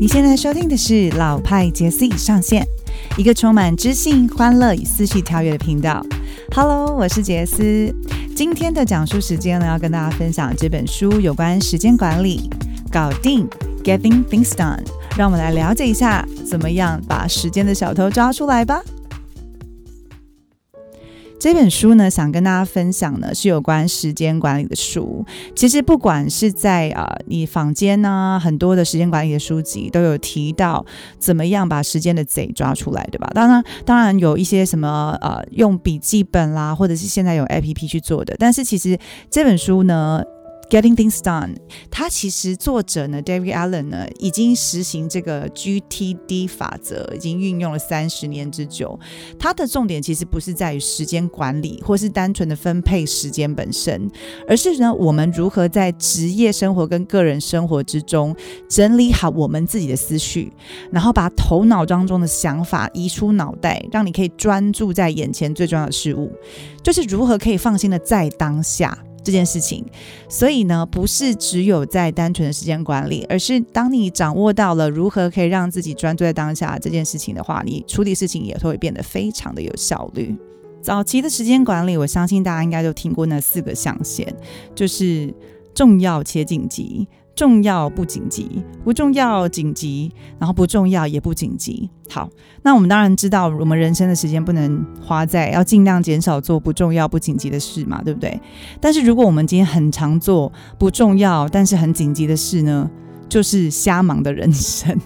你现在收听的是老派杰斯上线，一个充满知性、欢乐与思绪跳跃的频道。Hello，我是杰斯。今天的讲述时间呢，要跟大家分享这本书有关时间管理，搞定 Getting Things Done。让我们来了解一下，怎么样把时间的小偷抓出来吧。这本书呢，想跟大家分享呢，是有关时间管理的书。其实不管是在啊，你坊间呢，很多的时间管理的书籍都有提到怎么样把时间的贼抓出来，对吧？当然，当然有一些什么呃，用笔记本啦，或者是现在有 A P P 去做的。但是其实这本书呢。Getting things done，它其实作者呢，David Allen 呢，已经实行这个 GTD 法则，已经运用了三十年之久。它的重点其实不是在于时间管理，或是单纯的分配时间本身，而是呢，我们如何在职业生活跟个人生活之中整理好我们自己的思绪，然后把头脑当中的想法移出脑袋，让你可以专注在眼前最重要的事物，就是如何可以放心的在当下。这件事情，所以呢，不是只有在单纯的时间管理，而是当你掌握到了如何可以让自己专注在当下这件事情的话，你处理事情也会变得非常的有效率。早期的时间管理，我相信大家应该都听过那四个象限，就是重要且紧急。重要不紧急，不重要紧急，然后不重要也不紧急。好，那我们当然知道，我们人生的时间不能花在要尽量减少做不重要不紧急的事嘛，对不对？但是如果我们今天很常做不重要但是很紧急的事呢，就是瞎忙的人生。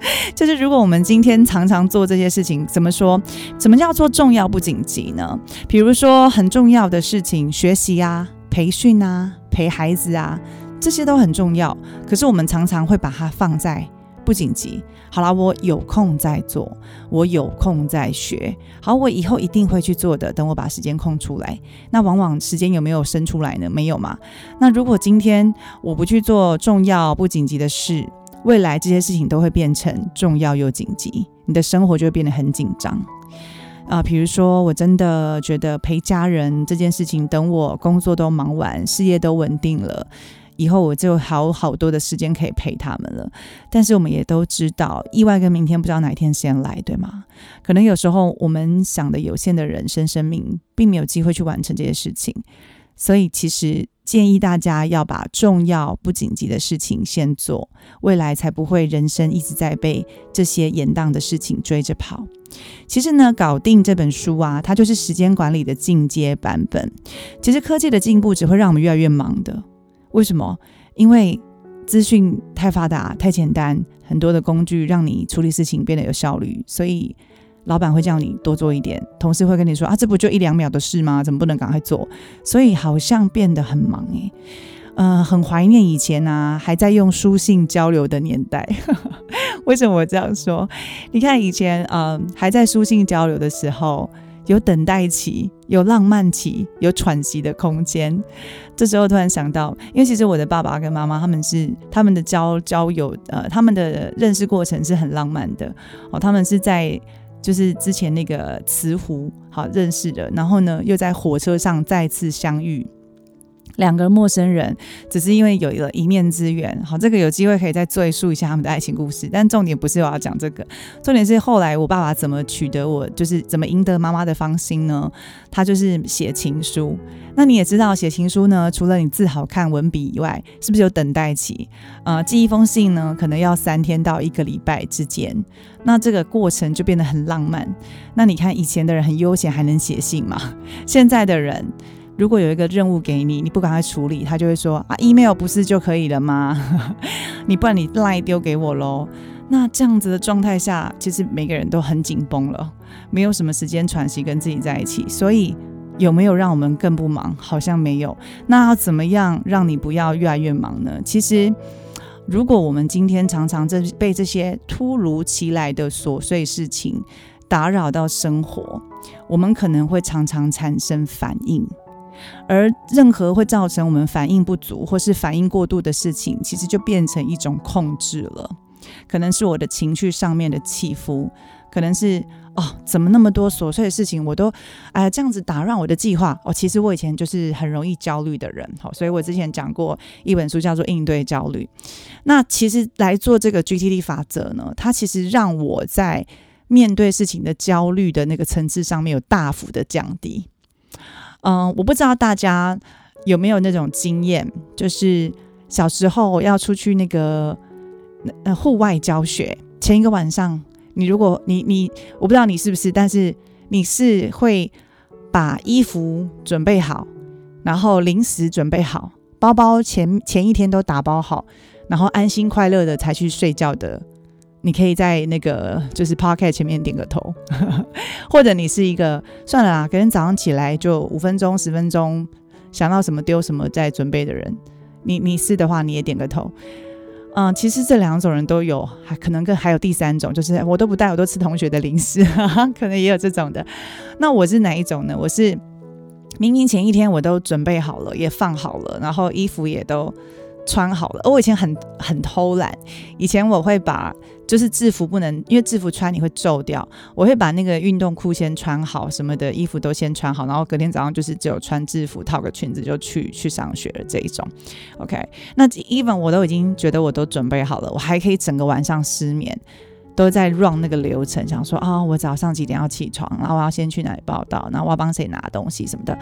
就是如果我们今天常常做这些事情，怎么说？怎么叫做重要不紧急呢？比如说很重要的事情，学习啊、培训啊、陪孩子啊。这些都很重要，可是我们常常会把它放在不紧急。好了，我有空再做，我有空再学。好，我以后一定会去做的。等我把时间空出来，那往往时间有没有生出来呢？没有嘛。那如果今天我不去做重要不紧急的事，未来这些事情都会变成重要又紧急，你的生活就会变得很紧张啊。比如说，我真的觉得陪家人这件事情，等我工作都忙完，事业都稳定了。以后我就好好多的时间可以陪他们了，但是我们也都知道，意外跟明天不知道哪一天先来，对吗？可能有时候我们想的有限的人生生命，并没有机会去完成这些事情，所以其实建议大家要把重要不紧急的事情先做，未来才不会人生一直在被这些延宕的事情追着跑。其实呢，搞定这本书啊，它就是时间管理的进阶版本。其实科技的进步只会让我们越来越忙的。为什么？因为资讯太发达、太简单，很多的工具让你处理事情变得有效率，所以老板会叫你多做一点，同事会跟你说啊，这不就一两秒的事吗？怎么不能赶快做？所以好像变得很忙诶。呃，很怀念以前啊，还在用书信交流的年代。为什么我这样说？你看以前，呃，还在书信交流的时候。有等待期，有浪漫期，有喘息的空间。这时候突然想到，因为其实我的爸爸跟妈妈他们是他们的交交友，呃，他们的认识过程是很浪漫的哦。他们是在就是之前那个慈湖好认识的，然后呢又在火车上再次相遇。两个陌生人，只是因为有了一面之缘，好，这个有机会可以再赘述一下他们的爱情故事。但重点不是我要讲这个，重点是后来我爸爸怎么取得我，就是怎么赢得妈妈的芳心呢？他就是写情书。那你也知道，写情书呢，除了你字好看、文笔以外，是不是有等待期？呃，寄一封信呢，可能要三天到一个礼拜之间。那这个过程就变得很浪漫。那你看，以前的人很悠闲，还能写信吗？现在的人。如果有一个任务给你，你不赶快处理，他就会说啊，email 不是就可以了吗？你不然你赖丢给我喽。那这样子的状态下，其实每个人都很紧绷了，没有什么时间喘息跟自己在一起。所以有没有让我们更不忙？好像没有。那要怎么样让你不要越来越忙呢？其实，如果我们今天常常这被这些突如其来的琐碎事情打扰到生活，我们可能会常常产生反应。而任何会造成我们反应不足或是反应过度的事情，其实就变成一种控制了。可能是我的情绪上面的起伏，可能是哦，怎么那么多琐碎的事情我都哎这样子打乱我的计划哦。其实我以前就是很容易焦虑的人，好，所以我之前讲过一本书叫做《应对焦虑》。那其实来做这个 GTD 法则呢，它其实让我在面对事情的焦虑的那个层次上面有大幅的降低。嗯，我不知道大家有没有那种经验，就是小时候要出去那个呃户外教学，前一个晚上，你如果你你我不知道你是不是，但是你是会把衣服准备好，然后零食准备好，包包前前一天都打包好，然后安心快乐的才去睡觉的。你可以在那个就是 Pocket 前面点个头，或者你是一个算了啦，可能早上起来就五分钟十分钟想到什么丢什么再准备的人，你你是的话你也点个头。嗯，其实这两种人都有，还可能跟还有第三种，就是我都不带，我都吃同学的零食，可能也有这种的。那我是哪一种呢？我是明明前一天我都准备好了，也放好了，然后衣服也都穿好了。我以前很很偷懒，以前我会把。就是制服不能，因为制服穿你会皱掉。我会把那个运动裤先穿好，什么的衣服都先穿好，然后隔天早上就是只有穿制服套个裙子就去去上学了这一种。OK，那 even 我都已经觉得我都准备好了，我还可以整个晚上失眠，都在 run 那个流程，想说啊，我早上几点要起床，然后我要先去哪里报道，然后我要帮谁拿东西什么的，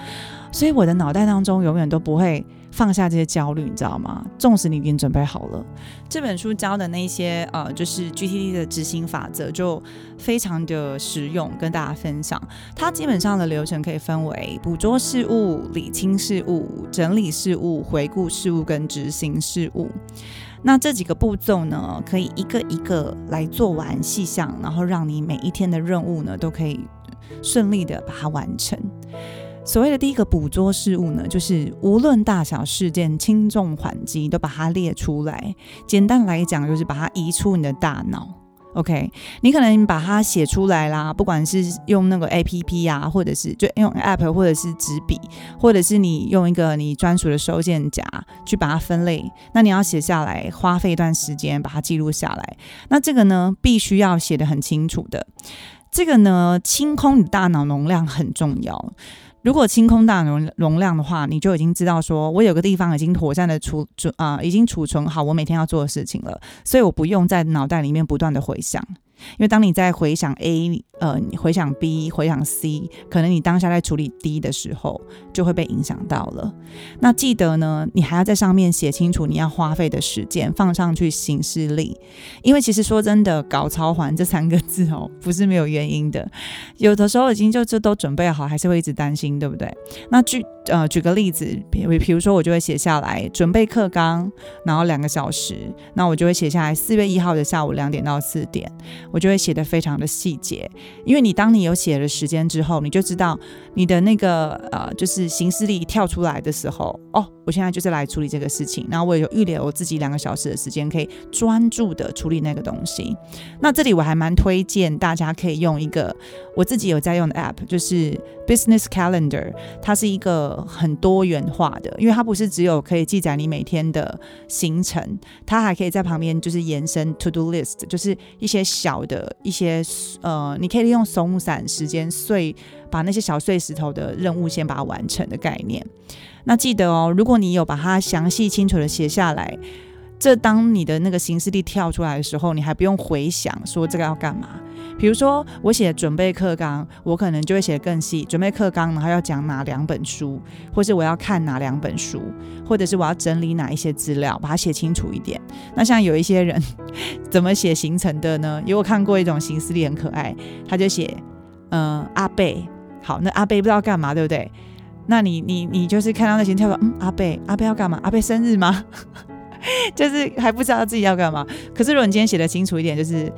所以我的脑袋当中永远都不会。放下这些焦虑，你知道吗？纵使你已经准备好了，这本书教的那些呃，就是 GTD 的执行法则，就非常的实用，跟大家分享。它基本上的流程可以分为捕捉事物、理清事物、整理事物、回顾事物跟执行事物。那这几个步骤呢，可以一个一个来做完细项，然后让你每一天的任务呢，都可以顺利的把它完成。所谓的第一个捕捉事物呢，就是无论大小事件、轻重缓急，都把它列出来。简单来讲，就是把它移出你的大脑。OK，你可能把它写出来啦，不管是用那个 APP 啊，或者是就用 App，或者是纸笔，或者是你用一个你专属的收件夹去把它分类。那你要写下来，花费一段时间把它记录下来。那这个呢，必须要写的很清楚的。这个呢，清空你大脑容量很重要。如果清空大容容量的话，你就已经知道说，我有个地方已经妥善的储储啊，已经储存好我每天要做的事情了，所以我不用在脑袋里面不断的回想。因为当你在回想 A，呃，回想 B，回想 C，可能你当下在处理 D 的时候，就会被影响到了。那记得呢，你还要在上面写清楚你要花费的时间，放上去行事历。因为其实说真的，搞超环这三个字哦，不是没有原因的。有的时候已经就这都准备好，还是会一直担心，对不对？那具呃举个例子，比比如说我就会写下来准备课纲，然后两个小时，那我就会写下来四月一号的下午两点到四点。我就会写的非常的细节，因为你当你有写了时间之后，你就知道你的那个呃，就是行事历跳出来的时候，哦，我现在就是来处理这个事情，然后我有预留我自己两个小时的时间，可以专注的处理那个东西。那这里我还蛮推荐大家可以用一个我自己有在用的 app，就是 Business Calendar，它是一个很多元化的，因为它不是只有可以记载你每天的行程，它还可以在旁边就是延伸 To Do List，就是一些小。的一些呃，你可以利用松散时间碎，把那些小碎石头的任务先把它完成的概念。那记得哦，如果你有把它详细清楚的写下来，这当你的那个行事历跳出来的时候，你还不用回想说这个要干嘛。比如说，我写准备课纲，我可能就会写的更细。准备课纲，然后要讲哪两本书，或是我要看哪两本书，或者是我要整理哪一些资料，把它写清楚一点。那像有一些人 怎么写行程的呢？因为我看过一种形式力很可爱，他就写，嗯，阿贝，好，那阿贝不知道干嘛，对不对？那你你你就是看到那些跳说，嗯，阿贝，阿贝要干嘛？阿贝生日吗？就是还不知道自己要干嘛。可是如果你今天写的清楚一点，就是。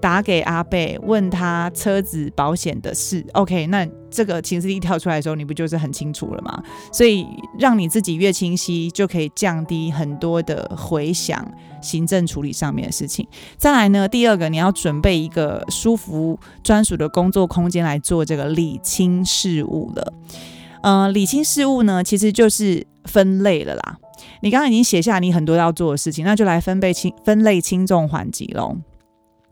打给阿贝，问他车子保险的事。OK，那这个情绪一跳出来的时候，你不就是很清楚了吗？所以让你自己越清晰，就可以降低很多的回想行政处理上面的事情。再来呢，第二个你要准备一个舒服专属的工作空间来做这个理清事务了。嗯，理清事务呢，其实就是分类了啦。你刚刚已经写下你很多要做的事情，那就来分配轻分类轻重缓急喽。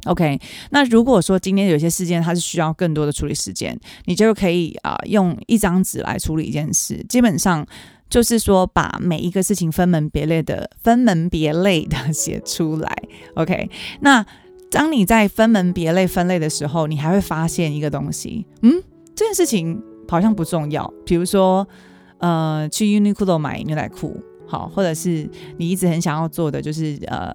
OK，那如果说今天有些事件它是需要更多的处理时间，你就可以啊用一张纸来处理一件事。基本上就是说把每一个事情分门别类的、分门别类的写出来。OK，那当你在分门别类分类的时候，你还会发现一个东西，嗯，这件事情好像不重要。比如说，呃，去 Uniqlo 买牛仔裤，好，或者是你一直很想要做的就是呃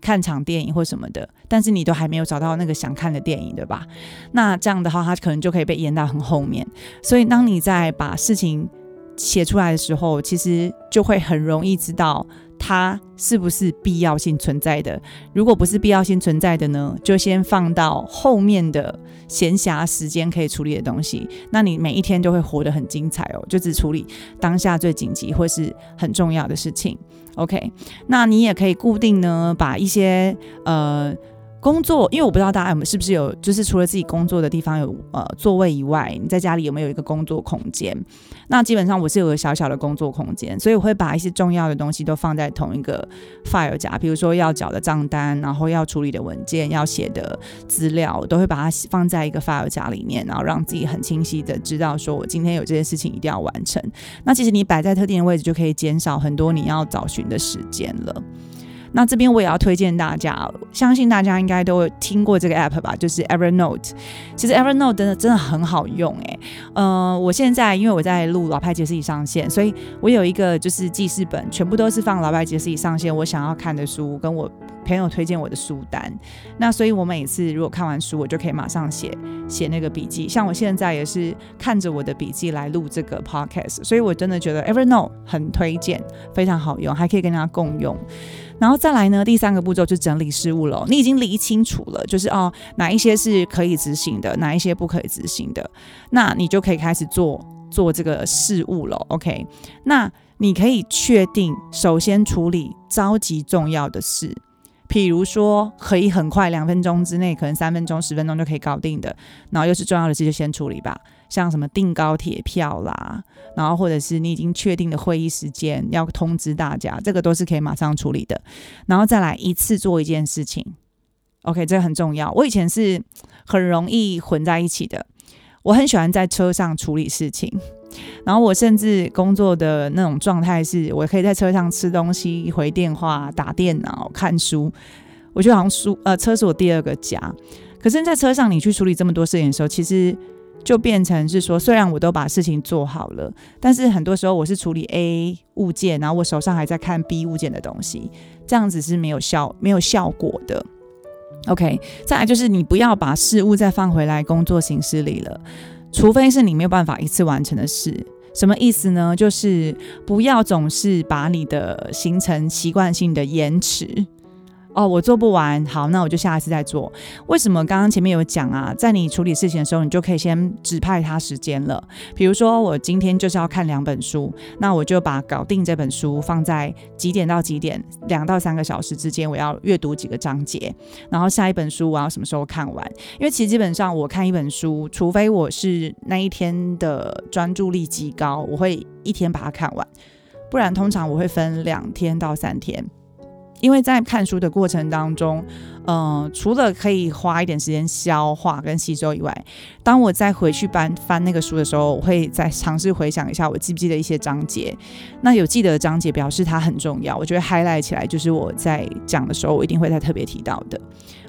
看场电影或什么的，但是你都还没有找到那个想看的电影，对吧？那这样的话，它可能就可以被延到很后面。所以，当你在把事情写出来的时候，其实就会很容易知道它是不是必要性存在的。如果不是必要性存在的呢，就先放到后面的闲暇时间可以处理的东西。那你每一天就会活得很精彩哦，就只处理当下最紧急或是很重要的事情。OK，那你也可以固定呢，把一些呃。工作，因为我不知道大家有没有是不是有，就是除了自己工作的地方有呃座位以外，你在家里有没有一个工作空间？那基本上我是有个小小的工作空间，所以我会把一些重要的东西都放在同一个 file 夹，比如说要缴的账单，然后要处理的文件，要写的资料，我都会把它放在一个 file 夹里面，然后让自己很清晰的知道说我今天有这些事情一定要完成。那其实你摆在特定的位置，就可以减少很多你要找寻的时间了。那这边我也要推荐大家，相信大家应该都听过这个 app 吧，就是 Evernote。其实 Evernote 真的真的很好用诶。呃，我现在因为我在录老派杰斯已上线，所以我有一个就是记事本，全部都是放老派杰斯已上线我想要看的书，跟我朋友推荐我的书单。那所以我每次如果看完书，我就可以马上写写那个笔记。像我现在也是看着我的笔记来录这个 podcast，所以我真的觉得 Evernote 很推荐，非常好用，还可以跟大家共用。然后再来呢，第三个步骤就整理事务了。你已经理清楚了，就是哦，哪一些是可以执行的，哪一些不可以执行的，那你就可以开始做做这个事务了。OK，那你可以确定，首先处理着急重要的事，譬如说可以很快两分钟之内，可能三分钟、十分钟就可以搞定的，然后又是重要的事，就先处理吧。像什么订高铁票啦，然后或者是你已经确定的会议时间要通知大家，这个都是可以马上处理的。然后再来一次做一件事情，OK，这个很重要。我以前是很容易混在一起的，我很喜欢在车上处理事情，然后我甚至工作的那种状态是我可以在车上吃东西、回电话、打电脑、看书，我觉得好像书呃车是我第二个家。可是，在车上你去处理这么多事情的时候，其实。就变成是说，虽然我都把事情做好了，但是很多时候我是处理 A 物件，然后我手上还在看 B 物件的东西，这样子是没有效、没有效果的。OK，再来就是你不要把事物再放回来工作形式里了，除非是你没有办法一次完成的事。什么意思呢？就是不要总是把你的行程习惯性的延迟。哦，我做不完，好，那我就下一次再做。为什么刚刚前面有讲啊？在你处理事情的时候，你就可以先指派他时间了。比如说，我今天就是要看两本书，那我就把搞定这本书放在几点到几点，两到三个小时之间，我要阅读几个章节。然后下一本书我要什么时候看完？因为其实基本上我看一本书，除非我是那一天的专注力极高，我会一天把它看完，不然通常我会分两天到三天。因为在看书的过程当中，嗯，除了可以花一点时间消化跟吸收以外，当我再回去翻翻那个书的时候，我会再尝试回想一下我记不记得一些章节。那有记得的章节表示它很重要，我觉得 highlight 起来就是我在讲的时候，我一定会再特别提到的。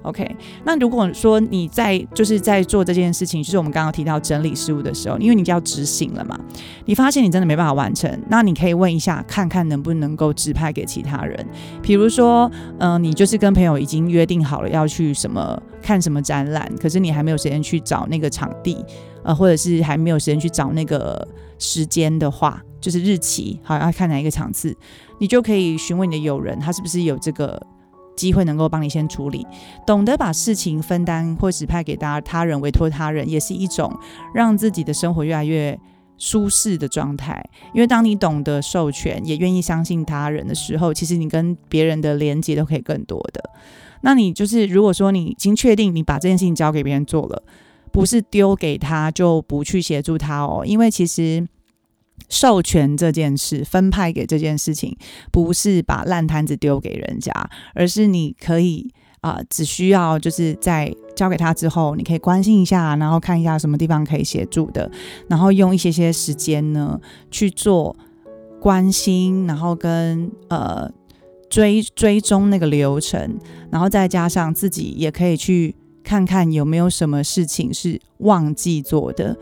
OK，那如果说你在就是在做这件事情，就是我们刚刚提到整理事物的时候，因为你就要执行了嘛，你发现你真的没办法完成，那你可以问一下，看看能不能够指派给其他人。比如说，嗯，你就是跟朋友已经约定好好了要去什么看什么展览，可是你还没有时间去找那个场地，呃，或者是还没有时间去找那个时间的话，就是日期，好要看哪一个场次，你就可以询问你的友人，他是不是有这个。机会能够帮你先处理，懂得把事情分担或指派给大家他人，委托他人，也是一种让自己的生活越来越舒适的状态。因为当你懂得授权，也愿意相信他人的时候，其实你跟别人的连接都可以更多的。那你就是如果说你已经确定你把这件事情交给别人做了，不是丢给他就不去协助他哦，因为其实。授权这件事，分派给这件事情，不是把烂摊子丢给人家，而是你可以啊，只需要就是在交给他之后，你可以关心一下，然后看一下什么地方可以协助的，然后用一些些时间呢去做关心，然后跟呃追追踪那个流程，然后再加上自己也可以去看看有没有什么事情是忘记做的。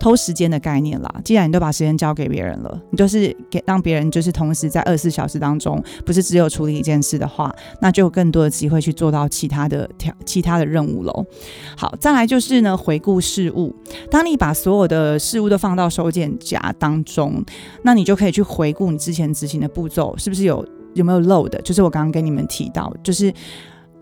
偷时间的概念啦，既然你都把时间交给别人了，你就是给让别人就是同时在二十四小时当中，不是只有处理一件事的话，那就有更多的机会去做到其他的条其他的任务喽。好，再来就是呢，回顾事物。当你把所有的事物都放到收件夹当中，那你就可以去回顾你之前执行的步骤，是不是有有没有漏的？就是我刚刚跟你们提到，就是。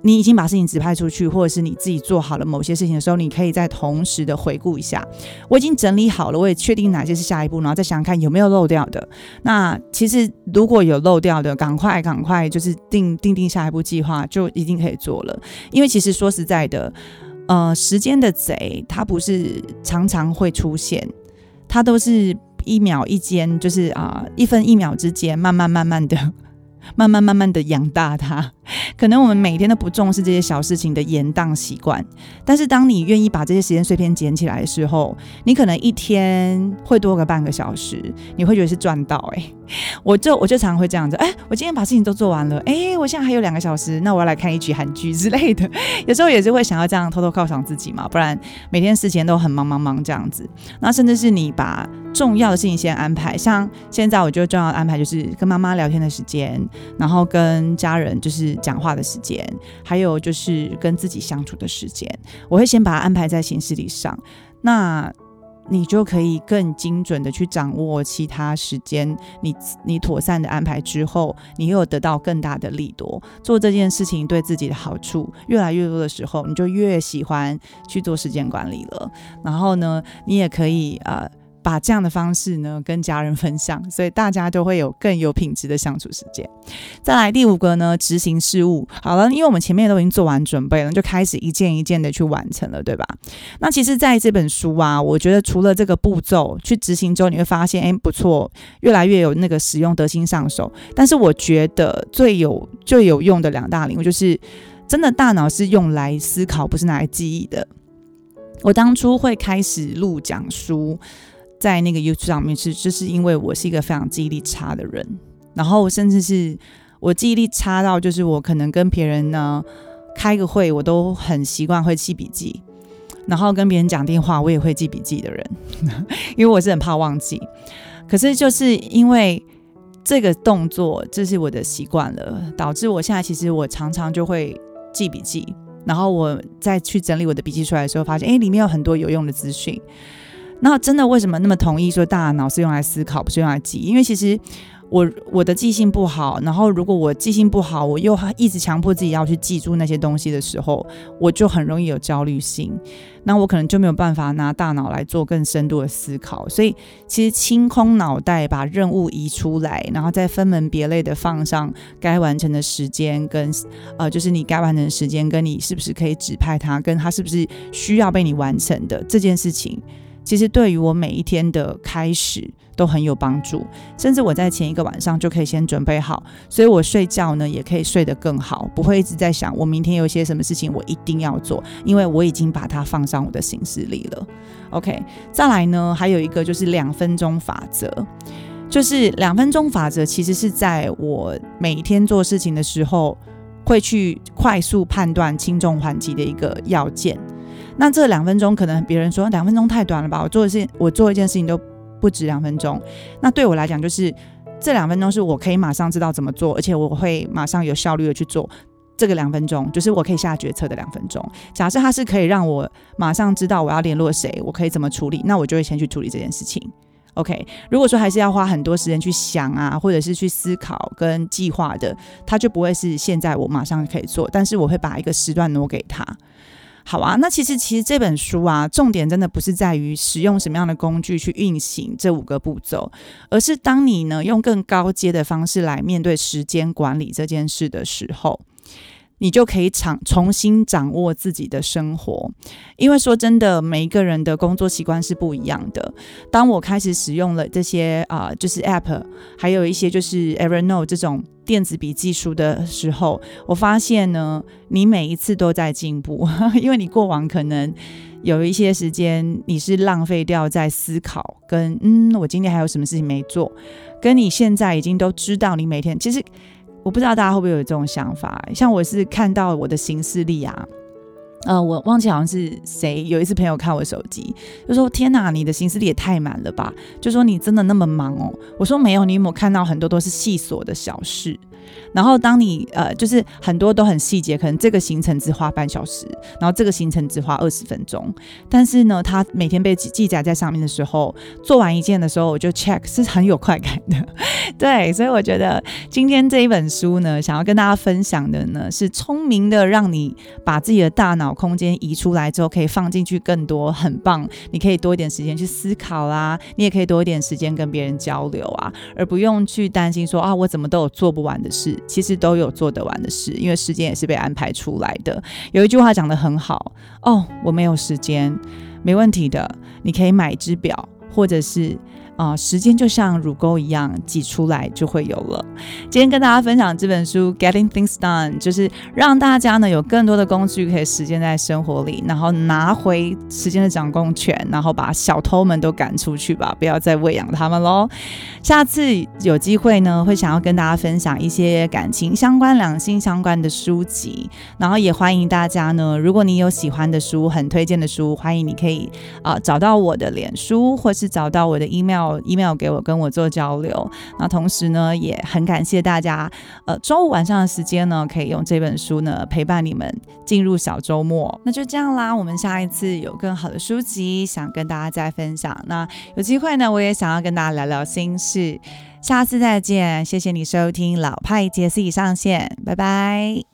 你已经把事情指派出去，或者是你自己做好了某些事情的时候，你可以再同时的回顾一下。我已经整理好了，我也确定哪些是下一步，然后再想想看有没有漏掉的。那其实如果有漏掉的，赶快赶快就是定定定下一步计划，就一定可以做了。因为其实说实在的，呃，时间的贼它不是常常会出现，它都是一秒一间，就是啊一分一秒之间，慢慢慢慢的。慢慢慢慢的养大他，可能我们每天都不重视这些小事情的延宕习惯，但是当你愿意把这些时间碎片捡起来的时候，你可能一天会多个半个小时，你会觉得是赚到哎。我就我就常会这样子，哎，我今天把事情都做完了，哎，我现在还有两个小时，那我要来看一局韩剧之类的。有时候也是会想要这样偷偷犒赏自己嘛，不然每天事情都很忙忙忙这样子。那甚至是你把重要的事情先安排，像现在我觉得重要的安排就是跟妈妈聊天的时间，然后跟家人就是讲话的时间，还有就是跟自己相处的时间，我会先把它安排在行事历上。那你就可以更精准的去掌握其他时间，你你妥善的安排之后，你又得到更大的利多。做这件事情对自己的好处越来越多的时候，你就越喜欢去做时间管理了。然后呢，你也可以呃。把这样的方式呢跟家人分享，所以大家都会有更有品质的相处时间。再来第五个呢，执行事务。好了，因为我们前面都已经做完准备了，就开始一件一件的去完成了，对吧？那其实在这本书啊，我觉得除了这个步骤去执行之后，你会发现，哎，不错，越来越有那个使用得心上手。但是我觉得最有最有用的两大领域，就是真的大脑是用来思考，不是拿来记忆的。我当初会开始录讲书。在那个 YouTube 上面是，就是因为我是一个非常记忆力差的人，然后甚至是我记忆力差到，就是我可能跟别人呢开个会，我都很习惯会记笔记，然后跟别人讲电话，我也会记笔记的人，因为我是很怕忘记。可是就是因为这个动作，这是我的习惯了，导致我现在其实我常常就会记笔记，然后我再去整理我的笔记出来的时候，发现哎，里面有很多有用的资讯。那真的为什么那么同意说大脑是用来思考，不是用来记？因为其实我我的记性不好，然后如果我记性不好，我又一直强迫自己要去记住那些东西的时候，我就很容易有焦虑性。那我可能就没有办法拿大脑来做更深度的思考。所以其实清空脑袋，把任务移出来，然后再分门别类的放上该完成的时间，跟呃，就是你该完成的时间，跟你是不是可以指派它，跟它是不是需要被你完成的这件事情。其实对于我每一天的开始都很有帮助，甚至我在前一个晚上就可以先准备好，所以我睡觉呢也可以睡得更好，不会一直在想我明天有些什么事情我一定要做，因为我已经把它放上我的行事历了。OK，再来呢，还有一个就是两分钟法则，就是两分钟法则其实是在我每天做事情的时候会去快速判断轻重缓急的一个要件。那这两分钟可能别人说两分钟太短了吧？我做的事，我做一件事情都不止两分钟。那对我来讲，就是这两分钟是我可以马上知道怎么做，而且我会马上有效率的去做。这个两分钟就是我可以下决策的两分钟。假设它是可以让我马上知道我要联络谁，我可以怎么处理，那我就会先去处理这件事情。OK，如果说还是要花很多时间去想啊，或者是去思考跟计划的，它就不会是现在我马上可以做，但是我会把一个时段挪给他。好啊，那其实其实这本书啊，重点真的不是在于使用什么样的工具去运行这五个步骤，而是当你呢用更高阶的方式来面对时间管理这件事的时候，你就可以掌重新掌握自己的生活，因为说真的，每一个人的工作习惯是不一样的。当我开始使用了这些啊，就是 App，还有一些就是 Evernote 这种电子笔记书的时候，我发现呢，你每一次都在进步，因为你过往可能有一些时间你是浪费掉在思考，跟嗯，我今天还有什么事情没做，跟你现在已经都知道，你每天其实。我不知道大家会不会有这种想法，像我是看到我的行事历啊，呃，我忘记好像是谁有一次朋友看我手机，就说：“天哪，你的行事历也太满了吧？”就说你真的那么忙哦？我说没有，你有没有看到很多都是细琐的小事？然后当你呃，就是很多都很细节，可能这个行程只花半小时，然后这个行程只花二十分钟，但是呢，它每天被记记载在上面的时候，做完一件的时候，我就 check 是很有快感的。对，所以我觉得今天这一本书呢，想要跟大家分享的呢，是聪明的让你把自己的大脑空间移出来之后，可以放进去更多很棒，你可以多一点时间去思考啦，你也可以多一点时间跟别人交流啊，而不用去担心说啊，我怎么都有做不完的。事其实都有做得完的事，因为时间也是被安排出来的。有一句话讲得很好哦，我没有时间，没问题的，你可以买只表，或者是。啊，时间就像乳沟一样挤出来就会有了。今天跟大家分享这本书《Getting Things Done》，就是让大家呢有更多的工具可以实践在生活里，然后拿回时间的掌控权，然后把小偷们都赶出去吧，不要再喂养他们喽。下次有机会呢，会想要跟大家分享一些感情相关、两性相关的书籍，然后也欢迎大家呢，如果你有喜欢的书、很推荐的书，欢迎你可以啊找到我的脸书，或是找到我的 email。Email 给我，跟我做交流。那同时呢，也很感谢大家，呃，周五晚上的时间呢，可以用这本书呢陪伴你们进入小周末。那就这样啦，我们下一次有更好的书籍想跟大家再分享。那有机会呢，我也想要跟大家聊聊心事。下次再见，谢谢你收听老派杰斯已上线，拜拜。